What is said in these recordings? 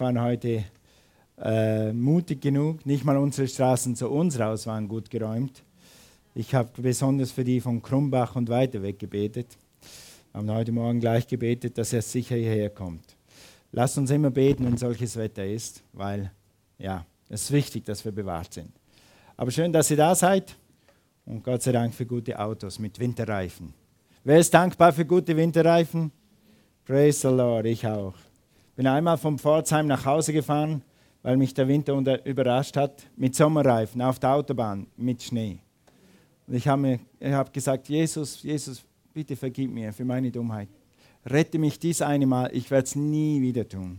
waren heute äh, mutig genug. Nicht mal unsere Straßen zu uns raus waren gut geräumt. Ich habe besonders für die von Krumbach und weiter weg gebetet. Haben heute Morgen gleich gebetet, dass er sicher hierher kommt. Lasst uns immer beten, wenn solches Wetter ist, weil ja, es ist wichtig, dass wir bewahrt sind. Aber schön, dass ihr da seid und Gott sei Dank für gute Autos mit Winterreifen. Wer ist dankbar für gute Winterreifen? Praise the Lord, ich auch. Bin einmal vom Pforzheim nach Hause gefahren, weil mich der Winter unter, überrascht hat, mit Sommerreifen auf der Autobahn mit Schnee. Und ich habe hab gesagt, Jesus, Jesus, bitte vergib mir für meine Dummheit. Rette mich dies eine Mal, ich werde es nie wieder tun.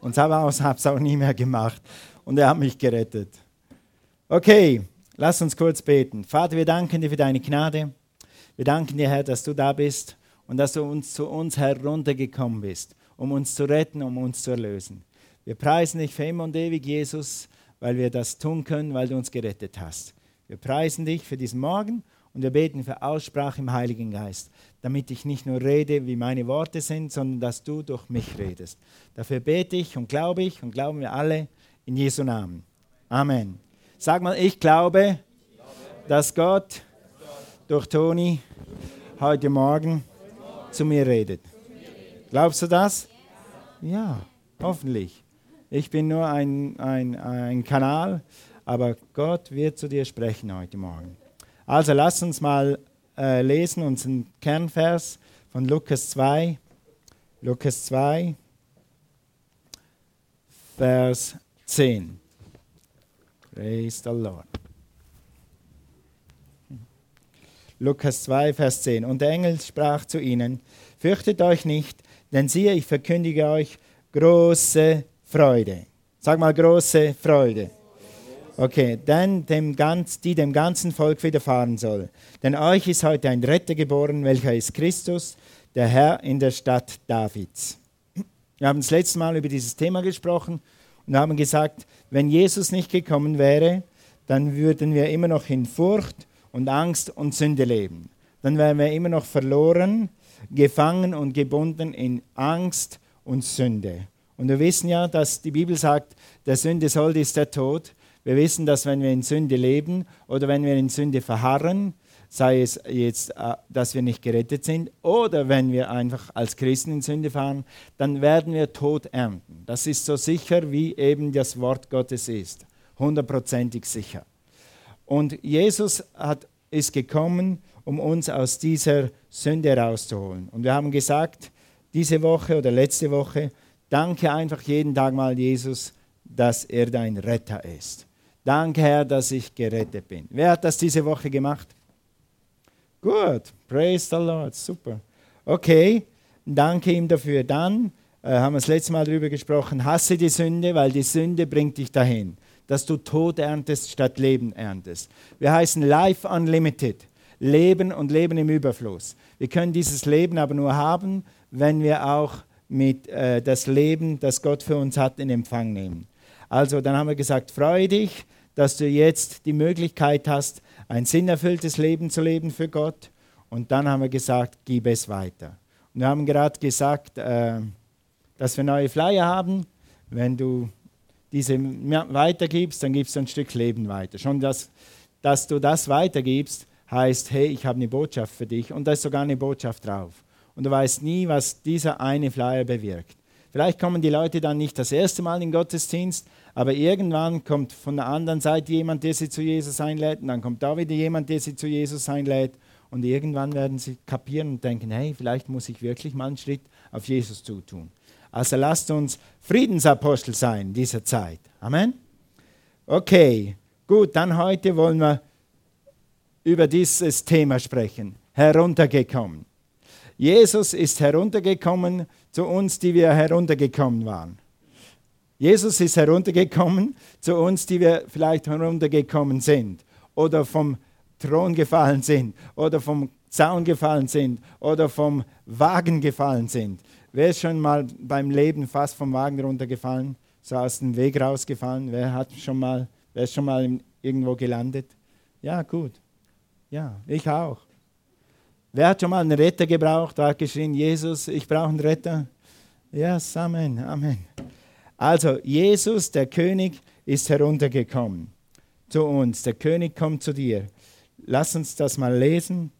Und habe es auch nie mehr gemacht. Und er hat mich gerettet. Okay, lass uns kurz beten. Vater, wir danken dir für deine Gnade. Wir danken dir, Herr, dass du da bist und dass du uns zu uns heruntergekommen bist, um uns zu retten, um uns zu erlösen. Wir preisen dich für immer und ewig, Jesus, weil wir das tun können, weil du uns gerettet hast. Wir preisen dich für diesen Morgen und wir beten für Aussprache im Heiligen Geist, damit ich nicht nur rede, wie meine Worte sind, sondern dass du durch mich redest. Dafür bete ich und glaube ich und glauben wir alle in Jesu Namen. Amen. Sag mal, ich glaube, dass Gott durch Toni heute Morgen zu mir redet. Glaubst du das? Ja, hoffentlich. Ich bin nur ein, ein, ein Kanal, aber Gott wird zu dir sprechen heute Morgen. Also lass uns mal äh, lesen unseren Kernvers von Lukas 2. Lukas 2, Vers 10. Praise the Lord. Lukas 2, Vers 10. Und der Engel sprach zu ihnen, fürchtet euch nicht, denn siehe, ich verkündige euch große Freude. Sag mal große Freude. Okay, denn dem ganz, die dem ganzen Volk widerfahren soll. Denn euch ist heute ein Retter geboren, welcher ist Christus, der Herr in der Stadt Davids. Wir haben das letzte Mal über dieses Thema gesprochen und haben gesagt, wenn Jesus nicht gekommen wäre, dann würden wir immer noch in Furcht und Angst und Sünde leben. Dann wären wir immer noch verloren, gefangen und gebunden in Angst und Sünde. Und wir wissen ja, dass die Bibel sagt, der Sünde soll ist der Tod. Wir wissen, dass wenn wir in Sünde leben oder wenn wir in Sünde verharren, sei es jetzt, äh, dass wir nicht gerettet sind oder wenn wir einfach als Christen in Sünde fahren, dann werden wir Tod ernten. Das ist so sicher, wie eben das Wort Gottes ist. Hundertprozentig sicher. Und Jesus hat, ist gekommen, um uns aus dieser Sünde herauszuholen. Und wir haben gesagt, diese Woche oder letzte Woche, danke einfach jeden Tag mal Jesus, dass er dein Retter ist. Danke, Herr, dass ich gerettet bin. Wer hat das diese Woche gemacht? Gut, praise the Lord, super. Okay, danke ihm dafür. Dann äh, haben wir das letzte Mal darüber gesprochen, hasse die Sünde, weil die Sünde bringt dich dahin dass du Tod erntest statt Leben erntest. Wir heißen Life Unlimited, Leben und Leben im Überfluss. Wir können dieses Leben aber nur haben, wenn wir auch mit äh, das Leben, das Gott für uns hat, in Empfang nehmen. Also dann haben wir gesagt, freue dich, dass du jetzt die Möglichkeit hast, ein sinnerfülltes Leben zu leben für Gott. Und dann haben wir gesagt, gib es weiter. Und wir haben gerade gesagt, äh, dass wir neue Flyer haben. Wenn du diese weitergibst, dann gibst du ein Stück Leben weiter. Schon, dass, dass du das weitergibst, heißt, hey, ich habe eine Botschaft für dich und da ist sogar eine Botschaft drauf. Und du weißt nie, was dieser eine Flyer bewirkt. Vielleicht kommen die Leute dann nicht das erste Mal in den Gottesdienst, aber irgendwann kommt von der anderen Seite jemand, der sie zu Jesus einlädt, und dann kommt da wieder jemand, der sie zu Jesus einlädt, und irgendwann werden sie kapieren und denken, hey, vielleicht muss ich wirklich mal einen Schritt auf Jesus zutun. Also lasst uns Friedensapostel sein in dieser Zeit. Amen. Okay, gut, dann heute wollen wir über dieses Thema sprechen. Heruntergekommen. Jesus ist heruntergekommen zu uns, die wir heruntergekommen waren. Jesus ist heruntergekommen zu uns, die wir vielleicht heruntergekommen sind oder vom Thron gefallen sind oder vom Zaun gefallen sind oder vom Wagen gefallen sind. Wer ist schon mal beim Leben fast vom Wagen runtergefallen, so aus dem Weg rausgefallen? Wer hat schon mal, wer ist schon mal irgendwo gelandet? Ja, gut. Ja, ich auch. Wer hat schon mal einen Retter gebraucht, hat geschrien, Jesus, ich brauche einen Retter? Ja, yes, Amen, Amen. Also, Jesus, der König, ist heruntergekommen zu uns. Der König kommt zu dir. Lass uns das mal lesen.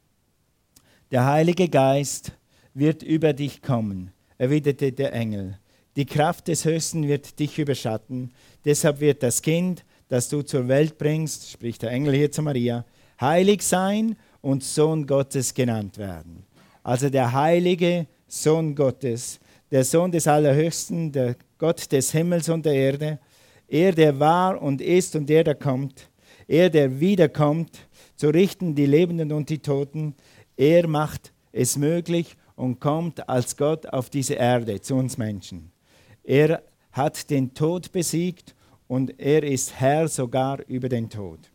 Der Heilige Geist wird über dich kommen, erwiderte der Engel. Die Kraft des Höchsten wird dich überschatten. Deshalb wird das Kind, das du zur Welt bringst, spricht der Engel hier zu Maria, heilig sein und Sohn Gottes genannt werden. Also der heilige Sohn Gottes, der Sohn des Allerhöchsten, der Gott des Himmels und der Erde, er, der war und ist und der, der kommt, er, der wiederkommt, zu richten die Lebenden und die Toten, er macht es möglich und kommt als Gott auf diese Erde zu uns Menschen. Er hat den Tod besiegt und er ist Herr sogar über den Tod.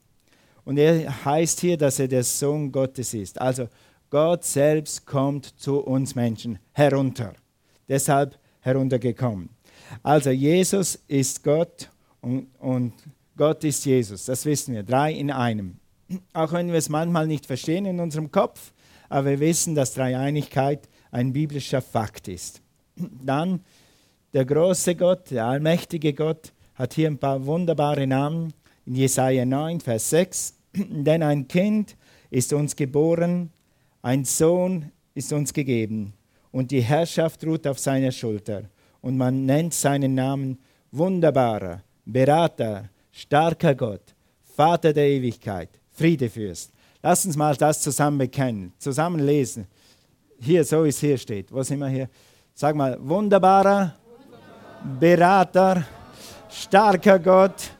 Und er heißt hier, dass er der Sohn Gottes ist. Also Gott selbst kommt zu uns Menschen herunter. Deshalb heruntergekommen. Also Jesus ist Gott und, und Gott ist Jesus. Das wissen wir. Drei in einem. Auch wenn wir es manchmal nicht verstehen in unserem Kopf, aber wir wissen, dass Dreieinigkeit ein biblischer Fakt ist. Dann der große Gott, der allmächtige Gott, hat hier ein paar wunderbare Namen. In Jesaja 9, Vers 6. Denn ein Kind ist uns geboren, ein Sohn ist uns gegeben, und die Herrschaft ruht auf seiner Schulter. Und man nennt seinen Namen Wunderbarer, Berater, starker Gott, Vater der Ewigkeit, Friedefürst. Lass uns mal das zusammen bekennen, zusammen lesen. Hier, so wie es hier steht. Wo sind wir hier? Sag mal, wunderbarer, Berater, starker Gott,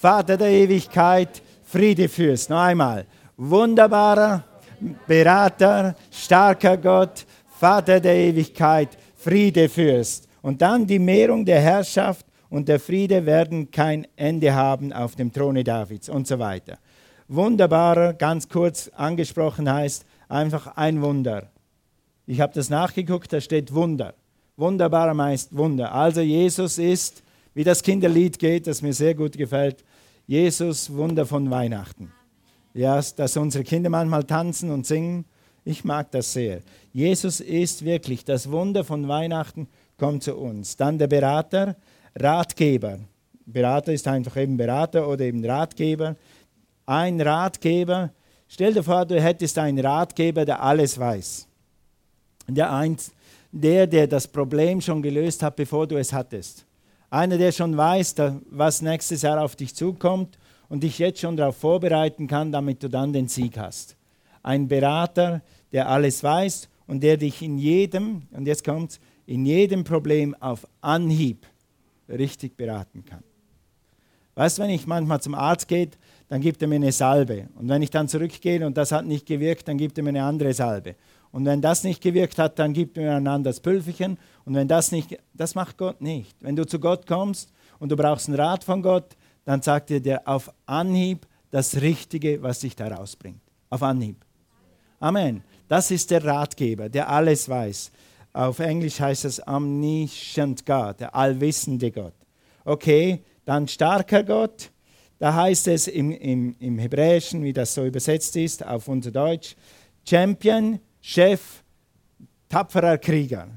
Vater der Ewigkeit, Friedefürst. Noch einmal. Wunderbarer, Berater, starker Gott, Vater der Ewigkeit, Friedefürst. Und dann die Mehrung der Herrschaft und der Friede werden kein Ende haben auf dem Throne Davids und so weiter. Wunderbarer, ganz kurz angesprochen heißt einfach ein Wunder. Ich habe das nachgeguckt, da steht Wunder. Wunderbarer meist Wunder. Also Jesus ist, wie das Kinderlied geht, das mir sehr gut gefällt, Jesus Wunder von Weihnachten. Ja, dass unsere Kinder manchmal tanzen und singen, ich mag das sehr. Jesus ist wirklich das Wunder von Weihnachten, kommt zu uns. Dann der Berater, Ratgeber. Berater ist einfach eben Berater oder eben Ratgeber. Ein Ratgeber. Stell dir vor, du hättest einen Ratgeber, der alles weiß. Der, eins, der, der das Problem schon gelöst hat, bevor du es hattest. Einer, der schon weiß, was nächstes Jahr auf dich zukommt und dich jetzt schon darauf vorbereiten kann, damit du dann den Sieg hast. Ein Berater, der alles weiß und der dich in jedem, und jetzt kommt's, in jedem Problem auf Anhieb richtig beraten kann. Weißt du, wenn ich manchmal zum Arzt gehe, dann gibt er mir eine Salbe. Und wenn ich dann zurückgehe und das hat nicht gewirkt, dann gibt er mir eine andere Salbe. Und wenn das nicht gewirkt hat, dann gibt er mir ein anderes Pülverchen. Und wenn das nicht, das macht Gott nicht. Wenn du zu Gott kommst und du brauchst einen Rat von Gott, dann sagt dir auf Anhieb das Richtige, was dich da rausbringt. Auf Anhieb. Amen. Das ist der Ratgeber, der alles weiß. Auf Englisch heißt es Omniscient God, der allwissende Gott. Okay, dann starker Gott. Da heißt es im, im, im Hebräischen, wie das so übersetzt ist, auf unser Deutsch, Champion, Chef, tapferer Krieger.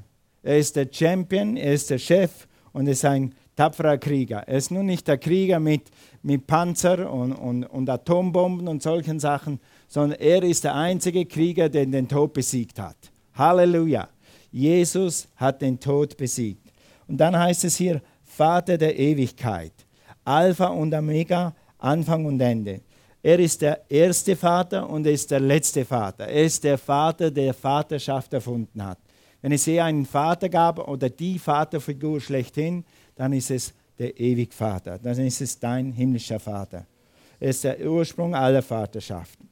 Er ist der Champion, er ist der Chef und er ist ein tapferer Krieger. Er ist nun nicht der Krieger mit, mit Panzer und, und, und Atombomben und solchen Sachen, sondern er ist der einzige Krieger, der den Tod besiegt hat. Halleluja. Jesus hat den Tod besiegt. Und dann heißt es hier, Vater der Ewigkeit, Alpha und Omega, Anfang und Ende. Er ist der erste Vater und er ist der letzte Vater. Er ist der Vater, der Vaterschaft erfunden hat. Wenn es hier einen Vater gab oder die Vaterfigur schlechthin, dann ist es der Ewigvater. Dann ist es dein himmlischer Vater. Er ist der Ursprung aller Vaterschaften.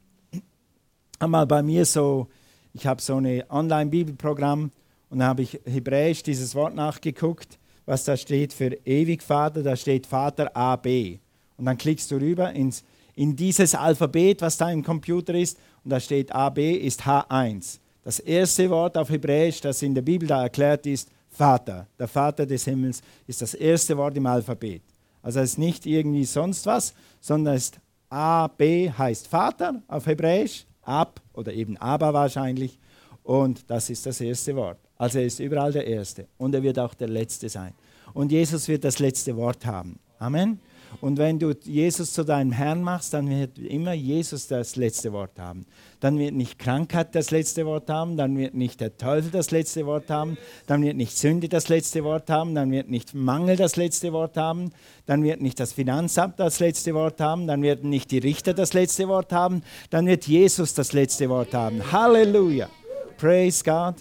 Einmal bei mir so, ich habe so ein Online-Bibelprogramm und dann habe ich hebräisch dieses Wort nachgeguckt, was da steht für Ewigvater. Da steht Vater AB. Und dann klickst du rüber ins, in dieses Alphabet, was da im Computer ist. Und da steht AB ist H1. Das erste Wort auf Hebräisch, das in der Bibel da erklärt ist, Vater. Der Vater des Himmels ist das erste Wort im Alphabet. Also es ist nicht irgendwie sonst was, sondern es ist AB heißt Vater auf Hebräisch, Ab oder eben Aber wahrscheinlich. Und das ist das erste Wort. Also er ist überall der Erste und er wird auch der Letzte sein. Und Jesus wird das letzte Wort haben. Amen. Und wenn du Jesus zu deinem Herrn machst, dann wird immer Jesus das letzte Wort haben. Dann wird nicht Krankheit das letzte Wort haben, dann wird nicht der Teufel das letzte Wort haben, dann wird nicht Sünde das letzte Wort haben, dann wird nicht Mangel das letzte Wort haben, dann wird nicht das Finanzamt das letzte Wort haben, dann werden nicht die Richter das letzte Wort haben, dann wird Jesus das letzte Wort haben. Halleluja. Praise God.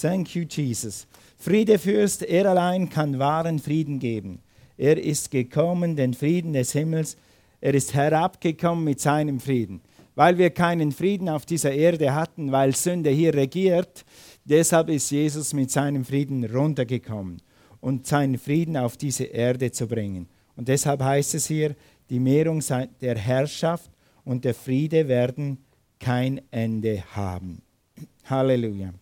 Thank you, Jesus. Friedefürst, er allein kann wahren Frieden geben. Er ist gekommen, den Frieden des Himmels. Er ist herabgekommen mit seinem Frieden. Weil wir keinen Frieden auf dieser Erde hatten, weil Sünde hier regiert, deshalb ist Jesus mit seinem Frieden runtergekommen und seinen Frieden auf diese Erde zu bringen. Und deshalb heißt es hier, die Mehrung der Herrschaft und der Friede werden kein Ende haben. Halleluja.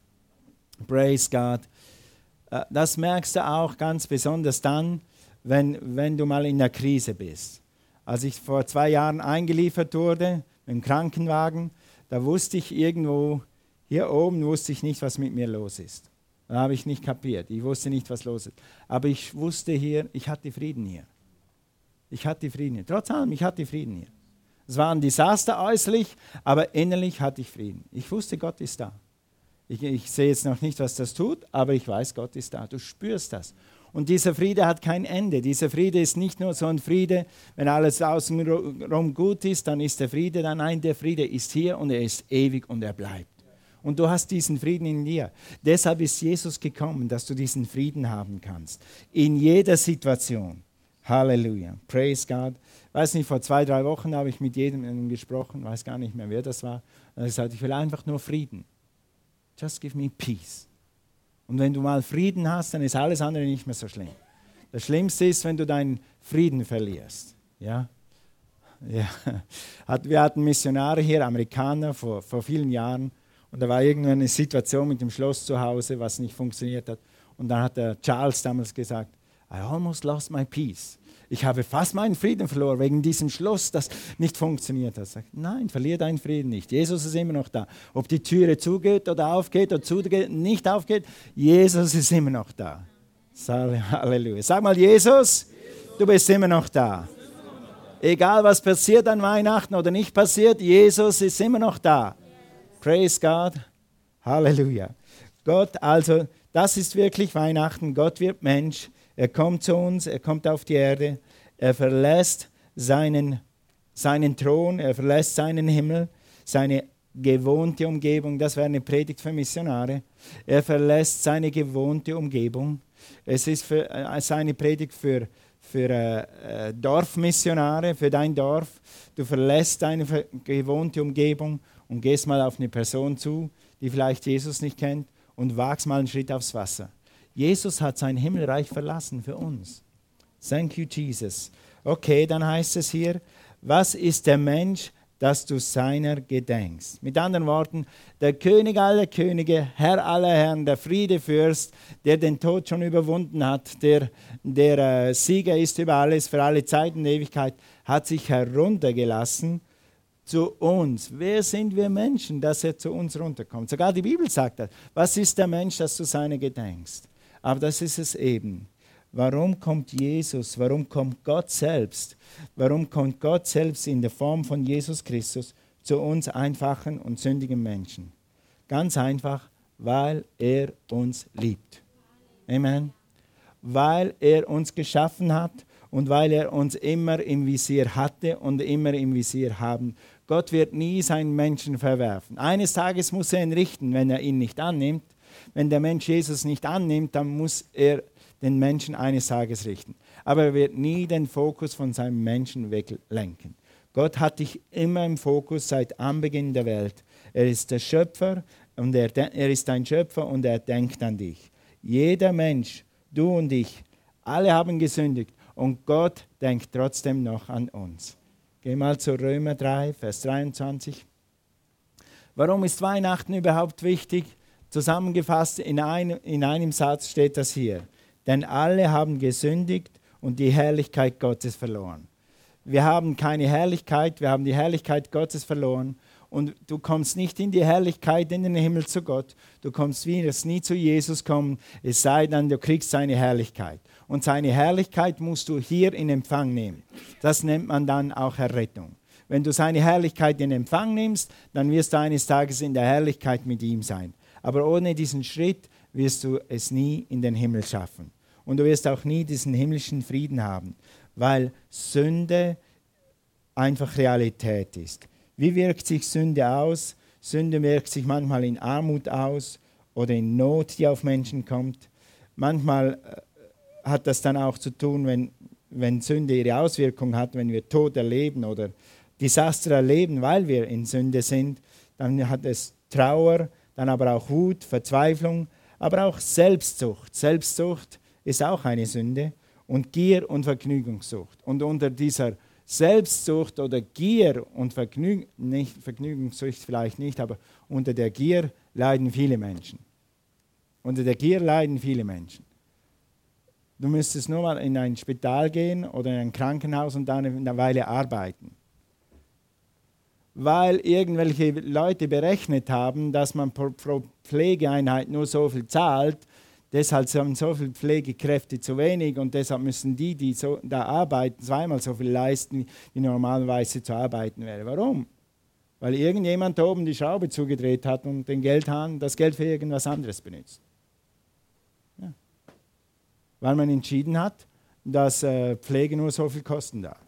Praise God. Äh, das merkst du auch ganz besonders dann, wenn, wenn du mal in einer Krise bist. Als ich vor zwei Jahren eingeliefert wurde dem Krankenwagen, da wusste ich irgendwo, hier oben wusste ich nicht, was mit mir los ist. Da habe ich nicht kapiert. Ich wusste nicht, was los ist. Aber ich wusste hier, ich hatte Frieden hier. Ich hatte Frieden hier. Trotz allem, ich hatte Frieden hier. Es war ein Desaster äußerlich, aber innerlich hatte ich Frieden. Ich wusste, Gott ist da. Ich, ich sehe jetzt noch nicht, was das tut, aber ich weiß, Gott ist da. Du spürst das. Und dieser Friede hat kein Ende. Dieser Friede ist nicht nur so ein Friede, wenn alles außenrum gut ist, dann ist der Friede da. Nein, der Friede ist hier und er ist ewig und er bleibt. Und du hast diesen Frieden in dir. Deshalb ist Jesus gekommen, dass du diesen Frieden haben kannst. In jeder Situation. Halleluja. Praise God. Weiß nicht, vor zwei, drei Wochen habe ich mit jedem gesprochen, weiß gar nicht mehr, wer das war. Und er gesagt, ich will einfach nur Frieden. Just give me peace. Und wenn du mal Frieden hast, dann ist alles andere nicht mehr so schlimm. Das Schlimmste ist, wenn du deinen Frieden verlierst. Ja? Ja. Wir hatten Missionare hier, Amerikaner, vor, vor vielen Jahren. Und da war irgendeine Situation mit dem Schloss zu Hause, was nicht funktioniert hat. Und dann hat der Charles damals gesagt, I almost lost my peace ich habe fast meinen Frieden verloren wegen diesem Schloss, das nicht funktioniert hat. Sagt, nein, verliere deinen Frieden nicht. Jesus ist immer noch da. Ob die Türe zugeht oder aufgeht oder zugeht, nicht aufgeht, Jesus ist immer noch da. Halleluja. Sag mal, Jesus, du bist immer noch da. Egal was passiert an Weihnachten oder nicht passiert, Jesus ist immer noch da. Praise God. Halleluja. Gott, also, das ist wirklich Weihnachten. Gott wird Mensch. Er kommt zu uns, er kommt auf die Erde, er verlässt seinen, seinen Thron, er verlässt seinen Himmel, seine gewohnte Umgebung. Das wäre eine Predigt für Missionare. Er verlässt seine gewohnte Umgebung. Es ist für, äh, seine Predigt für, für äh, äh Dorfmissionare, für dein Dorf. Du verlässt deine gewohnte Umgebung und gehst mal auf eine Person zu, die vielleicht Jesus nicht kennt und wagst mal einen Schritt aufs Wasser. Jesus hat sein Himmelreich verlassen für uns. Thank you, Jesus. Okay, dann heißt es hier, was ist der Mensch, dass du seiner gedenkst? Mit anderen Worten, der König aller Könige, Herr aller Herren, der Friedefürst, der den Tod schon überwunden hat, der, der äh, Sieger ist über alles, für alle Zeiten und Ewigkeit, hat sich heruntergelassen zu uns. Wer sind wir Menschen, dass er zu uns runterkommt? Sogar die Bibel sagt das. Was ist der Mensch, dass du seiner gedenkst? Aber das ist es eben. Warum kommt Jesus? Warum kommt Gott selbst? Warum kommt Gott selbst in der Form von Jesus Christus zu uns einfachen und sündigen Menschen? Ganz einfach, weil er uns liebt. Amen. Weil er uns geschaffen hat und weil er uns immer im Visier hatte und immer im Visier haben. Gott wird nie seinen Menschen verwerfen. Eines Tages muss er ihn richten, wenn er ihn nicht annimmt wenn der Mensch Jesus nicht annimmt, dann muss er den Menschen eines Tages richten. Aber er wird nie den Fokus von seinem Menschen weglenken. Gott hat dich immer im Fokus seit Anbeginn der Welt. Er ist der Schöpfer und er, er ist dein Schöpfer und er denkt an dich. Jeder Mensch, du und ich, alle haben gesündigt und Gott denkt trotzdem noch an uns. Geh mal zu Römer 3, Vers 23. Warum ist Weihnachten überhaupt wichtig? Zusammengefasst in, ein, in einem Satz steht das hier. Denn alle haben gesündigt und die Herrlichkeit Gottes verloren. Wir haben keine Herrlichkeit, wir haben die Herrlichkeit Gottes verloren und du kommst nicht in die Herrlichkeit in den Himmel zu Gott. Du kommst wie es nie zu Jesus kommen, es sei denn, du kriegst seine Herrlichkeit. Und seine Herrlichkeit musst du hier in Empfang nehmen. Das nennt man dann auch Errettung. Wenn du seine Herrlichkeit in Empfang nimmst, dann wirst du eines Tages in der Herrlichkeit mit ihm sein. Aber ohne diesen Schritt wirst du es nie in den Himmel schaffen. Und du wirst auch nie diesen himmlischen Frieden haben, weil Sünde einfach Realität ist. Wie wirkt sich Sünde aus? Sünde wirkt sich manchmal in Armut aus oder in Not, die auf Menschen kommt. Manchmal äh, hat das dann auch zu tun, wenn, wenn Sünde ihre Auswirkung hat, wenn wir Tod erleben oder Desaster erleben, weil wir in Sünde sind, dann hat es Trauer, dann aber auch Wut, Verzweiflung, aber auch Selbstsucht. Selbstsucht ist auch eine Sünde und Gier und Vergnügungssucht. Und unter dieser Selbstsucht oder Gier und Vergnüg nicht, Vergnügungssucht vielleicht nicht, aber unter der Gier leiden viele Menschen. Unter der Gier leiden viele Menschen. Du müsstest nur mal in ein Spital gehen oder in ein Krankenhaus und dann eine Weile arbeiten weil irgendwelche Leute berechnet haben, dass man pro, Pflegeeinheit nur so viel zahlt. Deshalb sind so viele Pflegekräfte zu wenig und deshalb müssen die, die so, da arbeiten, zweimal so viel leisten, wie normalerweise zu arbeiten wäre. Warum? Weil irgendjemand da oben die Schraube zugedreht hat und den Geldhahn, das Geld für irgendwas anderes benutzt. Ja. Weil man entschieden hat, dass äh, Pflege nur so viel kosten darf.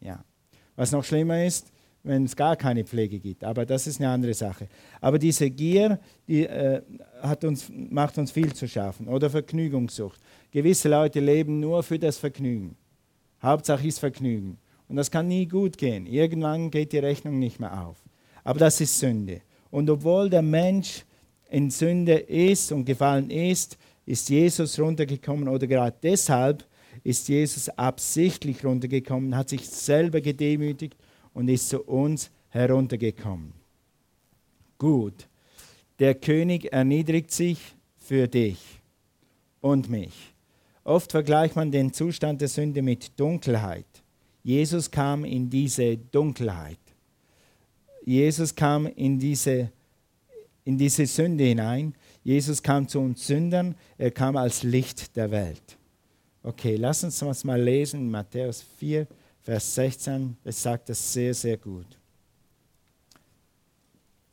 Ja. Was noch schlimmer ist, wenn es gar keine Pflege gibt. Aber das ist eine andere Sache. Aber diese Gier, die äh, hat uns, macht uns viel zu schaffen. Oder Vergnügungssucht. Gewisse Leute leben nur für das Vergnügen. Hauptsache ist Vergnügen. Und das kann nie gut gehen. Irgendwann geht die Rechnung nicht mehr auf. Aber das ist Sünde. Und obwohl der Mensch in Sünde ist und gefallen ist, ist Jesus runtergekommen oder gerade deshalb ist Jesus absichtlich runtergekommen, hat sich selber gedemütigt und ist zu uns heruntergekommen. Gut, der König erniedrigt sich für dich und mich. Oft vergleicht man den Zustand der Sünde mit Dunkelheit. Jesus kam in diese Dunkelheit. Jesus kam in diese, in diese Sünde hinein. Jesus kam zu uns Sündern. Er kam als Licht der Welt. Okay, lass uns das mal lesen, Matthäus 4, Vers 16, es sagt das sehr, sehr gut.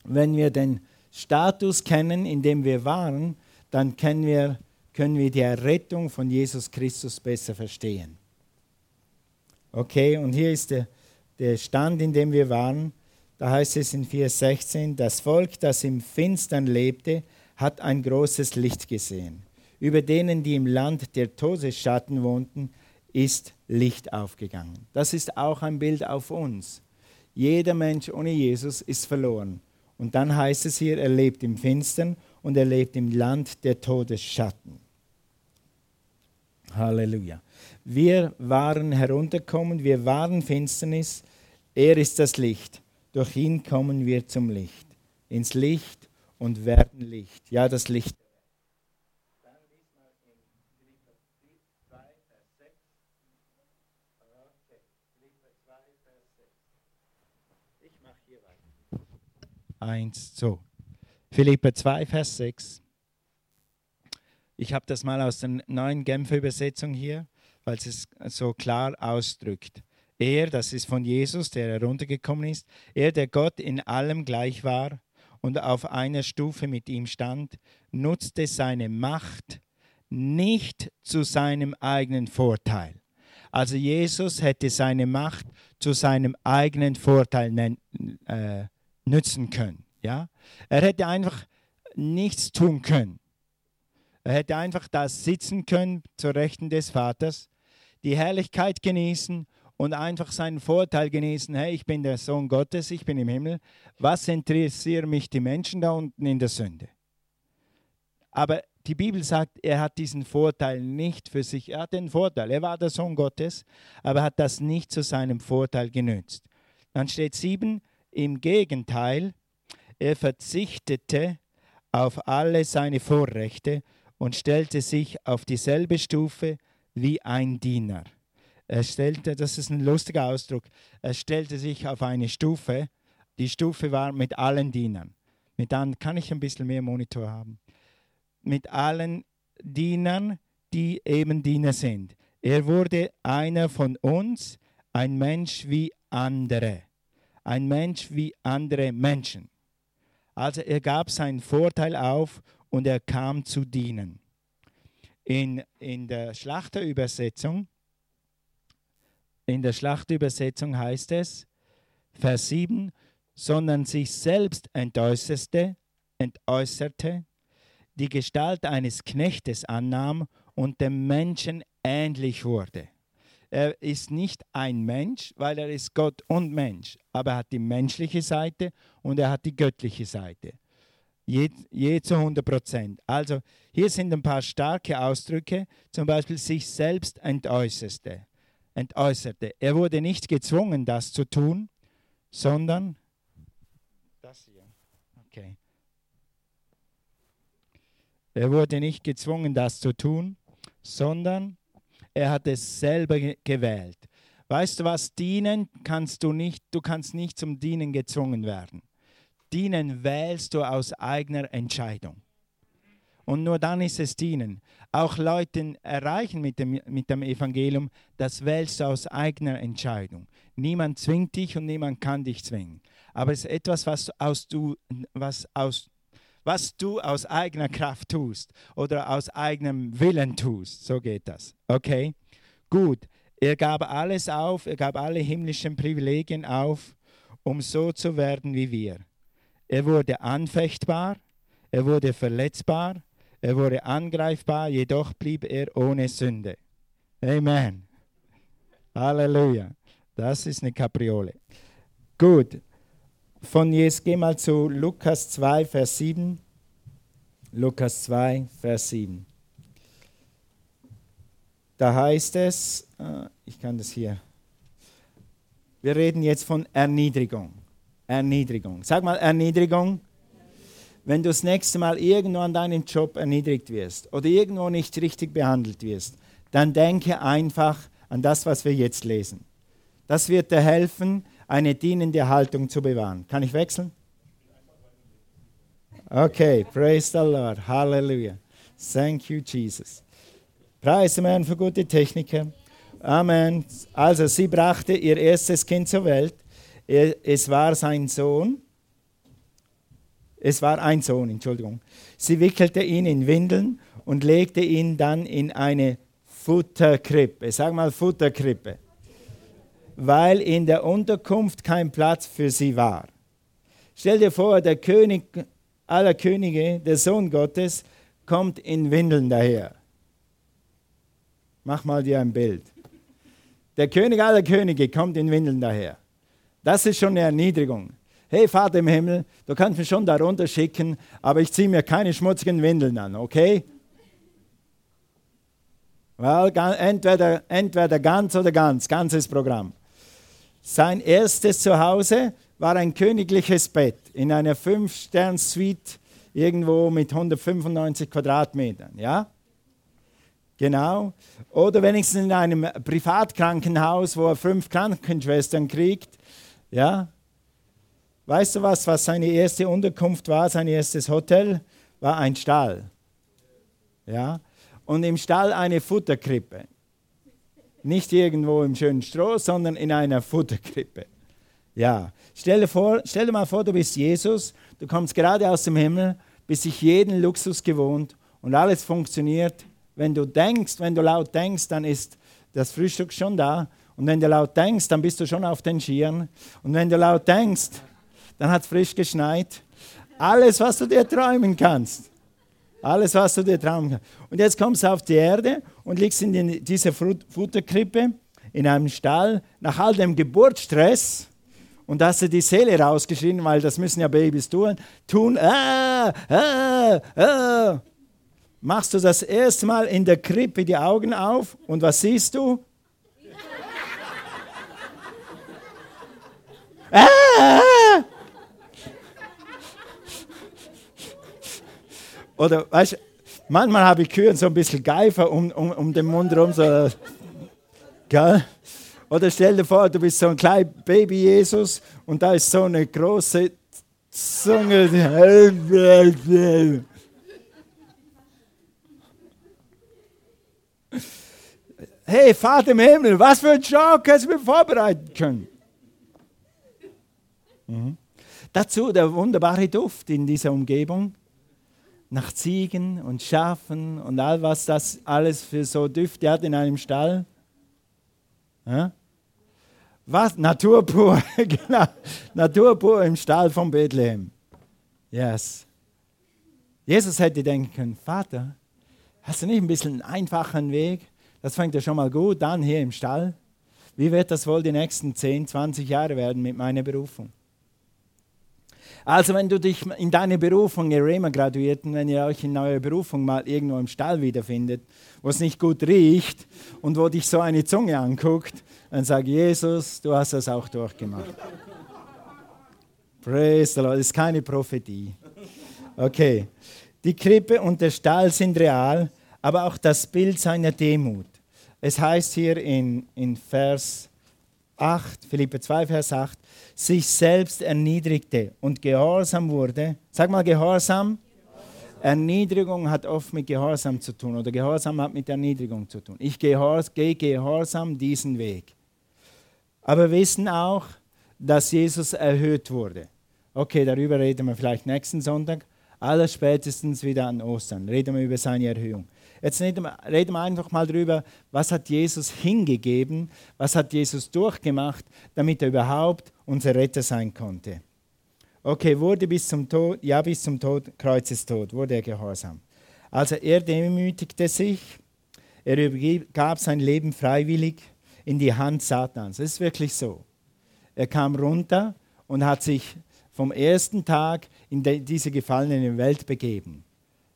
Wenn wir den Status kennen, in dem wir waren, dann können wir, können wir die Errettung von Jesus Christus besser verstehen. Okay, und hier ist der, der Stand, in dem wir waren. Da heißt es in 4,16: Das Volk, das im Finstern lebte, hat ein großes Licht gesehen. Über denen, die im Land der Todesschatten wohnten, ist Licht aufgegangen. Das ist auch ein Bild auf uns. Jeder Mensch ohne Jesus ist verloren. Und dann heißt es hier, er lebt im Finstern und er lebt im Land der Todesschatten. Halleluja. Wir waren herunterkommen, wir waren Finsternis, er ist das Licht. Durch ihn kommen wir zum Licht, ins Licht und werden Licht. Ja, das Licht 1. So. Philippe 2, Vers 6. Ich habe das mal aus der neuen Genfer Übersetzung hier, weil es so klar ausdrückt. Er, das ist von Jesus, der heruntergekommen ist, er, der Gott in allem gleich war und auf einer Stufe mit ihm stand, nutzte seine Macht nicht zu seinem eigenen Vorteil. Also Jesus hätte seine Macht zu seinem eigenen Vorteil äh, nützen können. Ja? Er hätte einfach nichts tun können. Er hätte einfach da sitzen können zur Rechten des Vaters, die Herrlichkeit genießen und einfach seinen Vorteil genießen. Hey, ich bin der Sohn Gottes, ich bin im Himmel. Was interessieren mich die Menschen da unten in der Sünde? Aber die Bibel sagt, er hat diesen Vorteil nicht für sich. Er hat den Vorteil, er war der Sohn Gottes, aber hat das nicht zu seinem Vorteil genützt. Dann steht sieben, im Gegenteil, er verzichtete auf alle seine Vorrechte und stellte sich auf dieselbe Stufe wie ein Diener. Er stellte, das ist ein lustiger Ausdruck, er stellte sich auf eine Stufe Die Stufe war mit allen Dienern. Mit dann kann ich ein bisschen mehr Monitor haben. Mit allen Dienern, die eben Diener sind. Er wurde einer von uns, ein Mensch wie andere. Ein Mensch wie andere Menschen. Also er gab seinen Vorteil auf und er kam zu dienen. In, in der Schlachterübersetzung, in der Schlachterübersetzung heißt es, Vers 7, sondern sich selbst entäußerte, entäußerte, die Gestalt eines Knechtes annahm und dem Menschen ähnlich wurde. Er ist nicht ein Mensch, weil er ist Gott und Mensch, aber er hat die menschliche Seite und er hat die göttliche Seite. Je, je zu 100 Prozent. Also hier sind ein paar starke Ausdrücke, zum Beispiel sich selbst entäußerte. entäußerte. Er wurde nicht gezwungen, das zu tun, sondern das hier. Okay. Er wurde nicht gezwungen, das zu tun, sondern er hat es selber gewählt. Weißt du was? Dienen kannst du nicht, du kannst nicht zum Dienen gezwungen werden. Dienen wählst du aus eigener Entscheidung. Und nur dann ist es Dienen. Auch Leuten erreichen mit dem, mit dem Evangelium, das wählst du aus eigener Entscheidung. Niemand zwingt dich und niemand kann dich zwingen. Aber es ist etwas, was, aus du, was, aus, was du aus eigener Kraft tust oder aus eigenem Willen tust. So geht das. Okay? Gut. Er gab alles auf, er gab alle himmlischen Privilegien auf, um so zu werden wie wir. Er wurde anfechtbar, er wurde verletzbar, er wurde angreifbar, jedoch blieb er ohne Sünde. Amen. Halleluja. Das ist eine Kapriole. Gut. Von jetzt geh mal zu Lukas 2, Vers 7. Lukas 2, Vers 7. Da heißt es, äh, ich kann das hier, wir reden jetzt von Erniedrigung. Erniedrigung. Sag mal Erniedrigung. Wenn du das nächste Mal irgendwo an deinem Job erniedrigt wirst oder irgendwo nicht richtig behandelt wirst, dann denke einfach an das, was wir jetzt lesen. Das wird dir helfen, eine dienende Haltung zu bewahren. Kann ich wechseln? Okay, praise the Lord. Halleluja. Thank you, Jesus. Preis dem Herrn für gute Techniker. Amen. Also, sie brachte ihr erstes Kind zur Welt es war sein Sohn. Es war ein Sohn, Entschuldigung. Sie wickelte ihn in Windeln und legte ihn dann in eine Futterkrippe. Sag mal Futterkrippe. Weil in der Unterkunft kein Platz für sie war. Stell dir vor, der König aller Könige, der Sohn Gottes, kommt in Windeln daher. Mach mal dir ein Bild. Der König aller Könige kommt in Windeln daher. Das ist schon eine Erniedrigung. Hey Vater im Himmel, du kannst mich schon darunter schicken, aber ich ziehe mir keine schmutzigen Windeln an, okay? Well, entweder, entweder ganz oder ganz, ganzes Programm. Sein erstes Zuhause war ein königliches Bett in einer Fünf-Stern-Suite irgendwo mit 195 Quadratmetern, ja? Genau. Oder wenigstens in einem Privatkrankenhaus, wo er fünf Krankenschwestern kriegt ja? Weißt du was, was seine erste Unterkunft war, sein erstes Hotel? War ein Stall. Ja? Und im Stall eine Futterkrippe. Nicht irgendwo im schönen Stroh, sondern in einer Futterkrippe. Ja, stell dir, vor, stell dir mal vor, du bist Jesus, du kommst gerade aus dem Himmel, bist sich jeden Luxus gewohnt und alles funktioniert. Wenn du denkst, wenn du laut denkst, dann ist das Frühstück schon da und wenn du laut denkst, dann bist du schon auf den Skiern. Und wenn du laut denkst, dann hat es frisch geschneit. Alles, was du dir träumen kannst. Alles, was du dir träumen kannst. Und jetzt kommst du auf die Erde und liegst in dieser Futterkrippe in einem Stall nach all dem Geburtsstress und hast du die Seele rausgeschrien, weil das müssen ja Babys tun, tun, ah, ah, ah. machst du das erste Mal in der Krippe die Augen auf und was siehst du? Ah! Oder weißt manchmal habe ich Kühe so ein bisschen Geifer um, um, um den Mund rum, so, gell? Oder stell dir vor, du bist so ein kleiner Baby Jesus und da ist so eine große Zunge. Hey, Vater im Himmel, was für ein Schock hättest du mir vorbereiten können? Mhm. Dazu der wunderbare Duft in dieser Umgebung nach Ziegen und Schafen und all was das alles für so Düfte hat in einem Stall. Ja? Was? Natur pur, genau. Natur im Stall von Bethlehem. Yes. Jesus hätte denken können, Vater, hast du nicht ein bisschen einen einfachen Weg? Das fängt ja schon mal gut an hier im Stall. Wie wird das wohl die nächsten 10, 20 Jahre werden mit meiner Berufung? Also wenn du dich in deine Berufung, ihr Rema-Graduierten, wenn ihr euch in eurer Berufung mal irgendwo im Stall wiederfindet, wo es nicht gut riecht und wo dich so eine Zunge anguckt, dann sag Jesus, du hast das auch durchgemacht. Praise the Lord, das ist keine Prophetie. Okay, die Krippe und der Stall sind real, aber auch das Bild seiner Demut. Es heißt hier in, in Vers 8, Philippe 2, Vers 8, sich selbst erniedrigte und gehorsam wurde. Sag mal Gehorsam. Erniedrigung hat oft mit Gehorsam zu tun oder Gehorsam hat mit Erniedrigung zu tun. Ich gehe gehorsam diesen Weg. Aber wir wissen auch, dass Jesus erhöht wurde. Okay, darüber reden wir vielleicht nächsten Sonntag. Alles spätestens wieder an Ostern. Reden wir über seine Erhöhung. Jetzt reden wir einfach mal darüber, was hat Jesus hingegeben, was hat Jesus durchgemacht, damit er überhaupt unser Retter sein konnte. Okay, wurde bis zum Tod, ja bis zum Tod, Kreuzestod, wurde er gehorsam. Also er demütigte sich, er übergab sein Leben freiwillig in die Hand Satans. Das ist wirklich so. Er kam runter und hat sich vom ersten Tag in diese gefallene Welt begeben.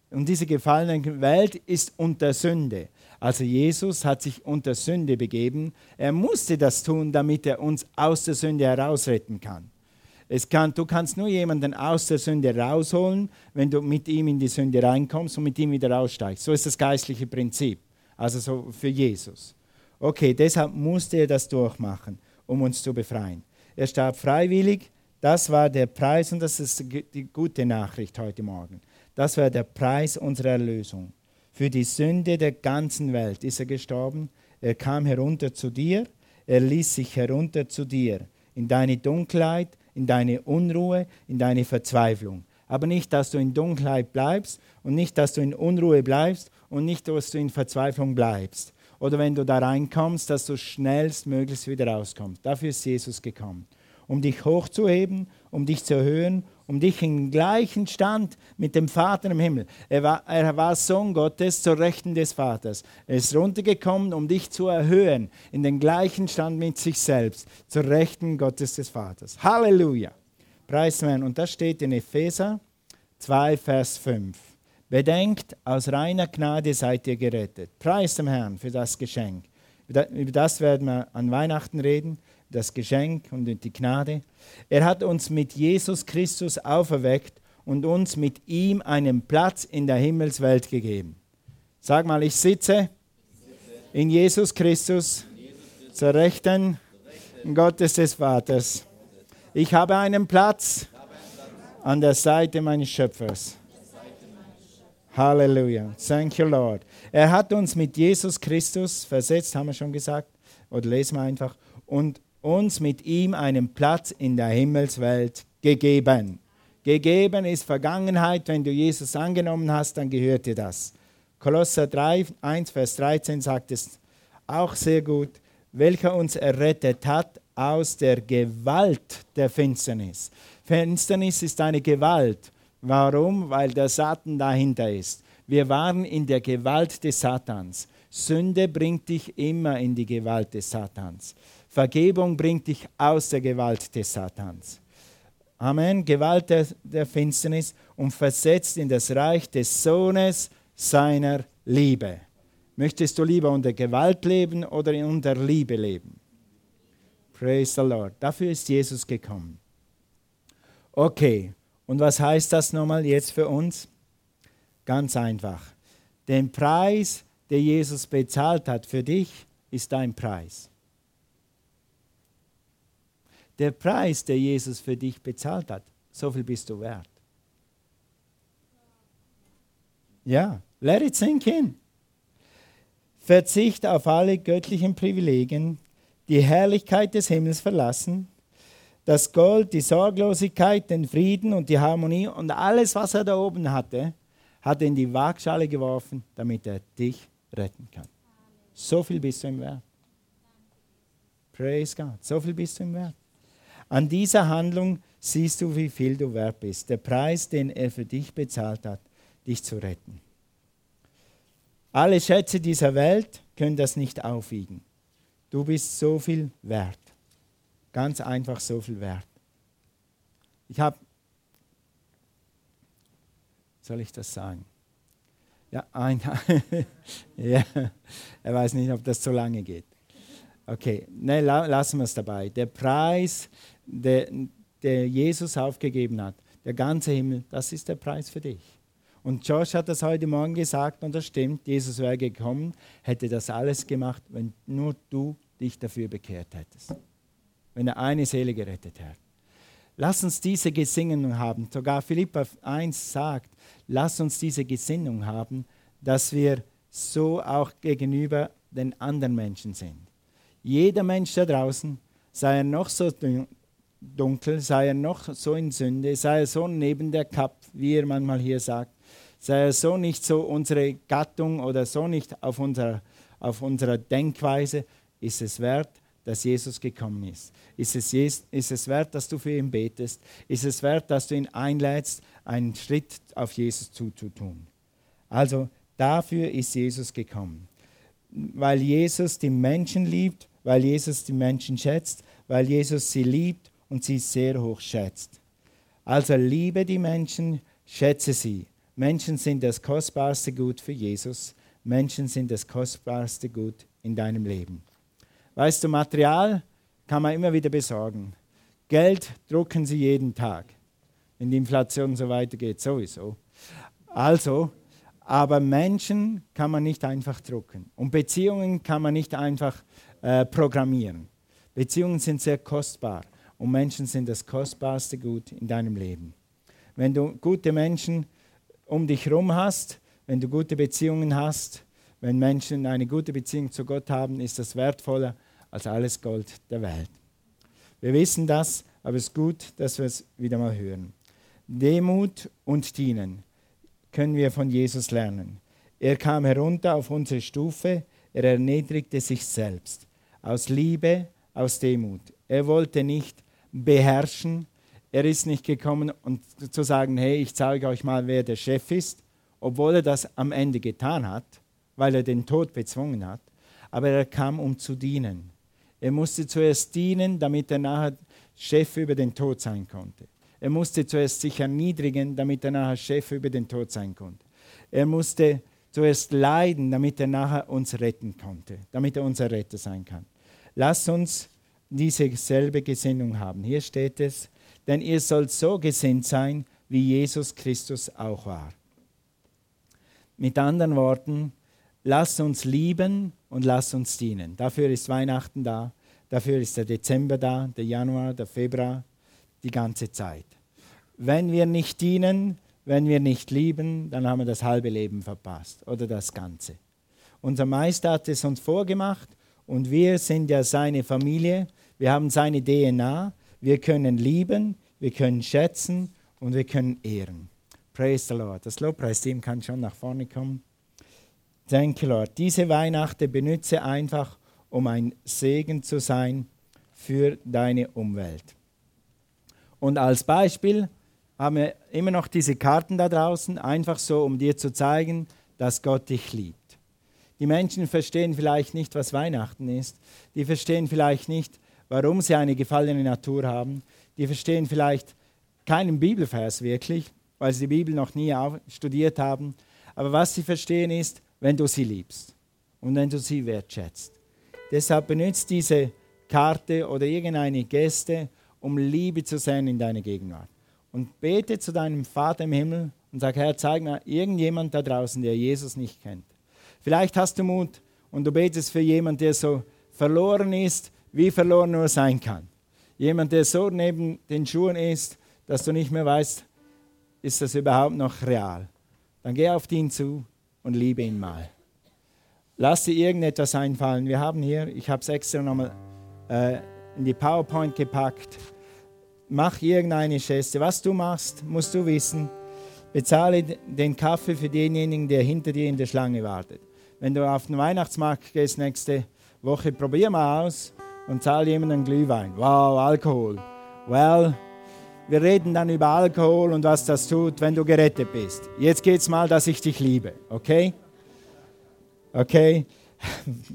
Und diese gefallene Welt ist unter Sünde. Also Jesus hat sich unter Sünde begeben. Er musste das tun, damit er uns aus der Sünde herausretten kann. Kann. Du kannst nur jemanden aus der Sünde rausholen, wenn du mit ihm in die Sünde reinkommst und mit ihm wieder aussteigst. So ist das geistliche Prinzip. Also so für Jesus. Okay, deshalb musste er das durchmachen, um uns zu befreien. Er starb freiwillig. Das war der Preis und das ist die gute Nachricht heute Morgen. Das war der Preis unserer Erlösung. Für die Sünde der ganzen Welt ist er gestorben. Er kam herunter zu dir. Er ließ sich herunter zu dir. In deine Dunkelheit, in deine Unruhe, in deine Verzweiflung. Aber nicht, dass du in Dunkelheit bleibst und nicht, dass du in Unruhe bleibst und nicht, dass du in Verzweiflung bleibst. Oder wenn du da reinkommst, dass du schnellstmöglichst wieder rauskommst. Dafür ist Jesus gekommen. Um dich hochzuheben, um dich zu erhöhen um dich in gleichen Stand mit dem Vater im Himmel. Er war, er war Sohn Gottes zur Rechten des Vaters. Er ist runtergekommen, um dich zu erhöhen, in den gleichen Stand mit sich selbst, zur Rechten Gottes des Vaters. Halleluja. Preis Und das steht in Epheser 2, Vers 5. Bedenkt, aus reiner Gnade seid ihr gerettet. Preis dem Herrn für das Geschenk. Über das werden wir an Weihnachten reden das Geschenk und die Gnade. Er hat uns mit Jesus Christus auferweckt und uns mit ihm einen Platz in der Himmelswelt gegeben. Sag mal, ich sitze in Jesus Christus zur Rechten Gottes des Vaters. Ich habe einen Platz an der Seite meines Schöpfers. Halleluja. Thank you, Lord. Er hat uns mit Jesus Christus versetzt, haben wir schon gesagt, oder lesen wir einfach, und uns mit ihm einen Platz in der Himmelswelt gegeben. Gegeben ist Vergangenheit. Wenn du Jesus angenommen hast, dann gehört dir das. Kolosser 3, 1, Vers 13 sagt es auch sehr gut, welcher uns errettet hat aus der Gewalt der Finsternis. Finsternis ist eine Gewalt. Warum? Weil der Satan dahinter ist. Wir waren in der Gewalt des Satans. Sünde bringt dich immer in die Gewalt des Satans. Vergebung bringt dich aus der Gewalt des Satans. Amen. Gewalt der, der Finsternis und versetzt in das Reich des Sohnes seiner Liebe. Möchtest du lieber unter Gewalt leben oder unter Liebe leben? Praise the Lord. Dafür ist Jesus gekommen. Okay, und was heißt das nochmal jetzt für uns? Ganz einfach. Den Preis, den Jesus bezahlt hat für dich, ist dein Preis. Der Preis, der Jesus für dich bezahlt hat, so viel bist du wert. Ja, let it sink in. Verzicht auf alle göttlichen Privilegien, die Herrlichkeit des Himmels verlassen, das Gold, die Sorglosigkeit, den Frieden und die Harmonie und alles, was er da oben hatte, hat er in die Waagschale geworfen, damit er dich retten kann. So viel bist du im Wert. Praise God. So viel bist du im Wert. An dieser Handlung siehst du, wie viel du wert bist. Der Preis, den er für dich bezahlt hat, dich zu retten. Alle Schätze dieser Welt können das nicht aufwiegen. Du bist so viel wert. Ganz einfach so viel wert. Ich habe, soll ich das sagen? Ja, ein, ja, er weiß nicht, ob das so lange geht. Okay, ne, la, lassen wir es dabei. Der Preis, der, der Jesus aufgegeben hat, der ganze Himmel, das ist der Preis für dich. Und Josh hat das heute Morgen gesagt und das stimmt. Jesus wäre gekommen, hätte das alles gemacht, wenn nur du dich dafür bekehrt hättest. Wenn er eine Seele gerettet hätte. Lass uns diese Gesinnung haben. Sogar Philippa 1 sagt, lass uns diese Gesinnung haben, dass wir so auch gegenüber den anderen Menschen sind. Jeder Mensch da draußen, sei er noch so dunkel, sei er noch so in Sünde, sei er so neben der Kap, wie er manchmal hier sagt, sei er so nicht so unsere Gattung oder so nicht auf unserer, auf unserer Denkweise, ist es wert, dass Jesus gekommen ist. Ist es, ist es wert, dass du für ihn betest? Ist es wert, dass du ihn einlädst, einen Schritt auf Jesus zuzutun? Also dafür ist Jesus gekommen. Weil Jesus die Menschen liebt, weil Jesus die Menschen schätzt, weil Jesus sie liebt und sie sehr hoch schätzt. Also liebe die Menschen, schätze sie. Menschen sind das kostbarste Gut für Jesus. Menschen sind das kostbarste Gut in deinem Leben. Weißt du, Material kann man immer wieder besorgen. Geld drucken sie jeden Tag. Wenn die Inflation so weitergeht, sowieso. Also, aber Menschen kann man nicht einfach drucken. Und Beziehungen kann man nicht einfach äh, programmieren. Beziehungen sind sehr kostbar. Und Menschen sind das kostbarste Gut in deinem Leben. Wenn du gute Menschen um dich herum hast, wenn du gute Beziehungen hast, wenn Menschen eine gute Beziehung zu Gott haben, ist das wertvoller als alles Gold der Welt. Wir wissen das, aber es ist gut, dass wir es wieder mal hören. Demut und Dienen können wir von Jesus lernen. Er kam herunter auf unsere Stufe, er erniedrigte sich selbst. Aus Liebe, aus Demut. Er wollte nicht beherrschen, er ist nicht gekommen, um zu sagen, hey, ich zeige euch mal, wer der Chef ist, obwohl er das am Ende getan hat, weil er den Tod bezwungen hat. Aber er kam, um zu dienen. Er musste zuerst dienen, damit er nachher Chef über den Tod sein konnte. Er musste zuerst sich erniedrigen, damit er nachher Chef über den Tod sein konnte. Er musste zuerst leiden, damit er nachher uns retten konnte, damit er unser Retter sein kann. Lasst uns diese selbe Gesinnung haben. Hier steht es, denn ihr sollt so gesinnt sein, wie Jesus Christus auch war. Mit anderen Worten, lasst uns lieben und lasst uns dienen. Dafür ist Weihnachten da, dafür ist der Dezember da, der Januar, der Februar, die ganze Zeit. Wenn wir nicht dienen, wenn wir nicht lieben, dann haben wir das halbe Leben verpasst oder das Ganze. Unser Meister hat es uns vorgemacht und wir sind ja seine Familie, wir haben seine DNA wir können lieben, wir können schätzen und wir können ehren. Praise the Lord. Das Lobpreisteam kann schon nach vorne kommen. You, Lord. Diese Weihnachten benütze einfach, um ein Segen zu sein für deine Umwelt. Und als Beispiel haben wir immer noch diese Karten da draußen, einfach so, um dir zu zeigen, dass Gott dich liebt. Die Menschen verstehen vielleicht nicht, was Weihnachten ist. Die verstehen vielleicht nicht, warum sie eine gefallene Natur haben. Die verstehen vielleicht keinen Bibelvers wirklich, weil sie die Bibel noch nie studiert haben. Aber was sie verstehen ist, wenn du sie liebst und wenn du sie wertschätzt. Deshalb benutzt diese Karte oder irgendeine Geste, um Liebe zu sehen in deiner Gegenwart. Und bete zu deinem Vater im Himmel und sag, Herr, zeig mir irgendjemand da draußen, der Jesus nicht kennt. Vielleicht hast du Mut und du betest für jemanden, der so verloren ist, wie verloren nur sein kann. Jemand, der so neben den Schuhen ist, dass du nicht mehr weißt, ist das überhaupt noch real. Dann geh auf ihn zu und liebe ihn mal. Lass dir irgendetwas einfallen. Wir haben hier, ich habe es extra nochmal äh, in die PowerPoint gepackt. Mach irgendeine Geste. Was du machst, musst du wissen. Bezahle den Kaffee für denjenigen, der hinter dir in der Schlange wartet. Wenn du auf den Weihnachtsmarkt gehst nächste Woche, probier mal aus und zahl jemandem Glühwein. Wow, Alkohol. Well, wir reden dann über Alkohol und was das tut, wenn du gerettet bist. Jetzt geht's mal, dass ich dich liebe, okay? Okay?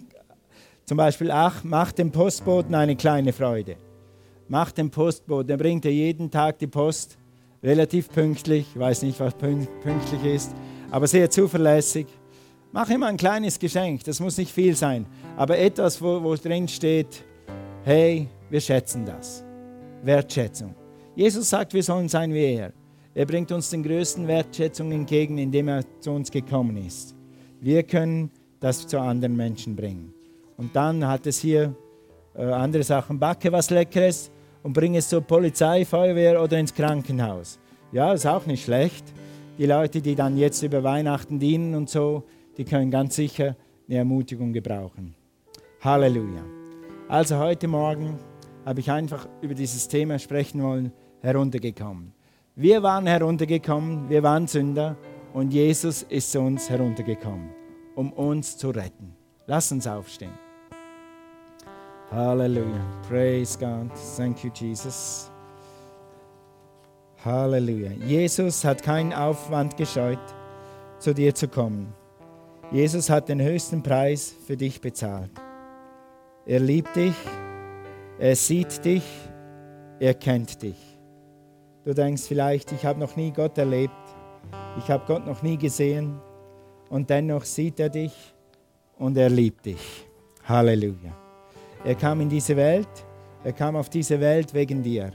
Zum Beispiel, ach, mach dem Postboten eine kleine Freude. Mach dem Postboten, der bringt dir jeden Tag die Post, relativ pünktlich, ich weiß nicht, was pünktlich ist, aber sehr zuverlässig. Mach ihm ein kleines Geschenk, das muss nicht viel sein, aber etwas, wo, wo drin steht, hey, wir schätzen das. Wertschätzung. Jesus sagt, wir sollen sein wie er. Er bringt uns den größten Wertschätzung entgegen, indem er zu uns gekommen ist. Wir können das zu anderen Menschen bringen. Und dann hat es hier äh, andere Sachen. Backe was Leckeres und bringe es zur Polizei, Feuerwehr oder ins Krankenhaus. Ja, ist auch nicht schlecht. Die Leute, die dann jetzt über Weihnachten dienen und so, die können ganz sicher eine Ermutigung gebrauchen. Halleluja. Also heute Morgen habe ich einfach über dieses Thema sprechen wollen, heruntergekommen. Wir waren heruntergekommen, wir waren Sünder und Jesus ist zu uns heruntergekommen, um uns zu retten. Lass uns aufstehen. Halleluja. Praise God. Thank you, Jesus. Halleluja. Jesus hat keinen Aufwand gescheut, zu dir zu kommen. Jesus hat den höchsten Preis für dich bezahlt. Er liebt dich, er sieht dich, er kennt dich. Du denkst vielleicht, ich habe noch nie Gott erlebt, ich habe Gott noch nie gesehen und dennoch sieht er dich und er liebt dich. Halleluja. Er kam in diese Welt, er kam auf diese Welt wegen dir,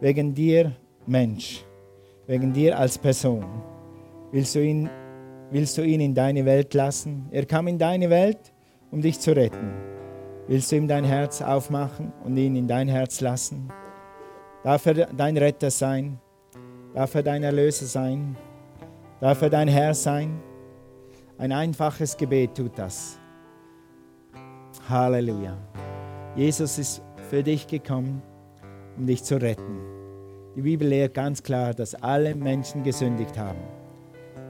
wegen dir Mensch, wegen dir als Person. Willst du ihn, willst du ihn in deine Welt lassen? Er kam in deine Welt, um dich zu retten. Willst du ihm dein Herz aufmachen und ihn in dein Herz lassen? Darf er dein Retter sein? Darf er dein Erlöser sein? Darf er dein Herr sein? Ein einfaches Gebet tut das. Halleluja. Jesus ist für dich gekommen, um dich zu retten. Die Bibel lehrt ganz klar, dass alle Menschen gesündigt haben.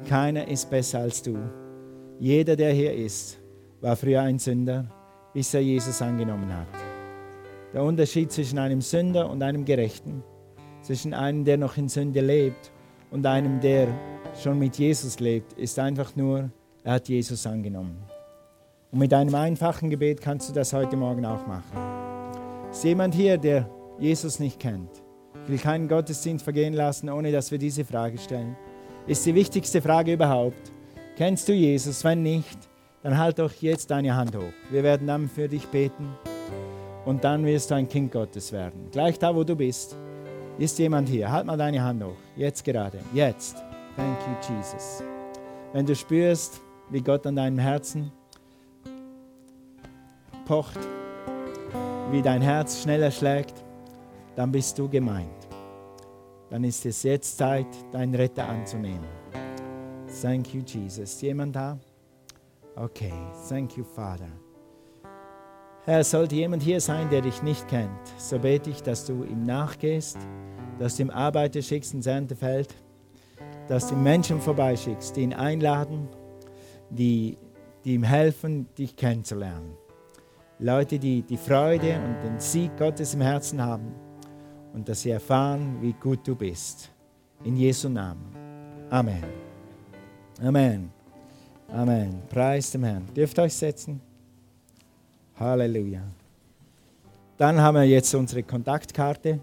Keiner ist besser als du. Jeder, der hier ist, war früher ein Sünder, bis er Jesus angenommen hat. Der Unterschied zwischen einem Sünder und einem Gerechten, zwischen einem, der noch in Sünde lebt und einem, der schon mit Jesus lebt, ist einfach nur, er hat Jesus angenommen. Und mit einem einfachen Gebet kannst du das heute Morgen auch machen. Ist jemand hier, der Jesus nicht kennt? Will keinen Gottesdienst vergehen lassen, ohne dass wir diese Frage stellen. Ist die wichtigste Frage überhaupt. Kennst du Jesus? Wenn nicht, dann halt doch jetzt deine Hand hoch. Wir werden dann für dich beten und dann wirst du ein Kind Gottes werden. Gleich da, wo du bist, ist jemand hier. Halt mal deine Hand hoch. Jetzt gerade. Jetzt. Thank you, Jesus. Wenn du spürst, wie Gott an deinem Herzen pocht, wie dein Herz schneller schlägt, dann bist du gemeint. Dann ist es jetzt Zeit, deinen Retter anzunehmen. Thank you, Jesus. Jemand da? Okay, thank you, Father. Herr, sollte jemand hier sein, der dich nicht kennt, so bete ich, dass du ihm nachgehst, dass du ihm Arbeiter schickst ins Erntefeld, dass du Menschen vorbeischickst, die ihn einladen, die, die ihm helfen, dich kennenzulernen. Leute, die die Freude und den Sieg Gottes im Herzen haben und dass sie erfahren, wie gut du bist. In Jesu Namen. Amen. Amen. Amen. Preis dem Herrn. Dürft euch setzen. Halleluja. Dann haben wir jetzt unsere Kontaktkarte.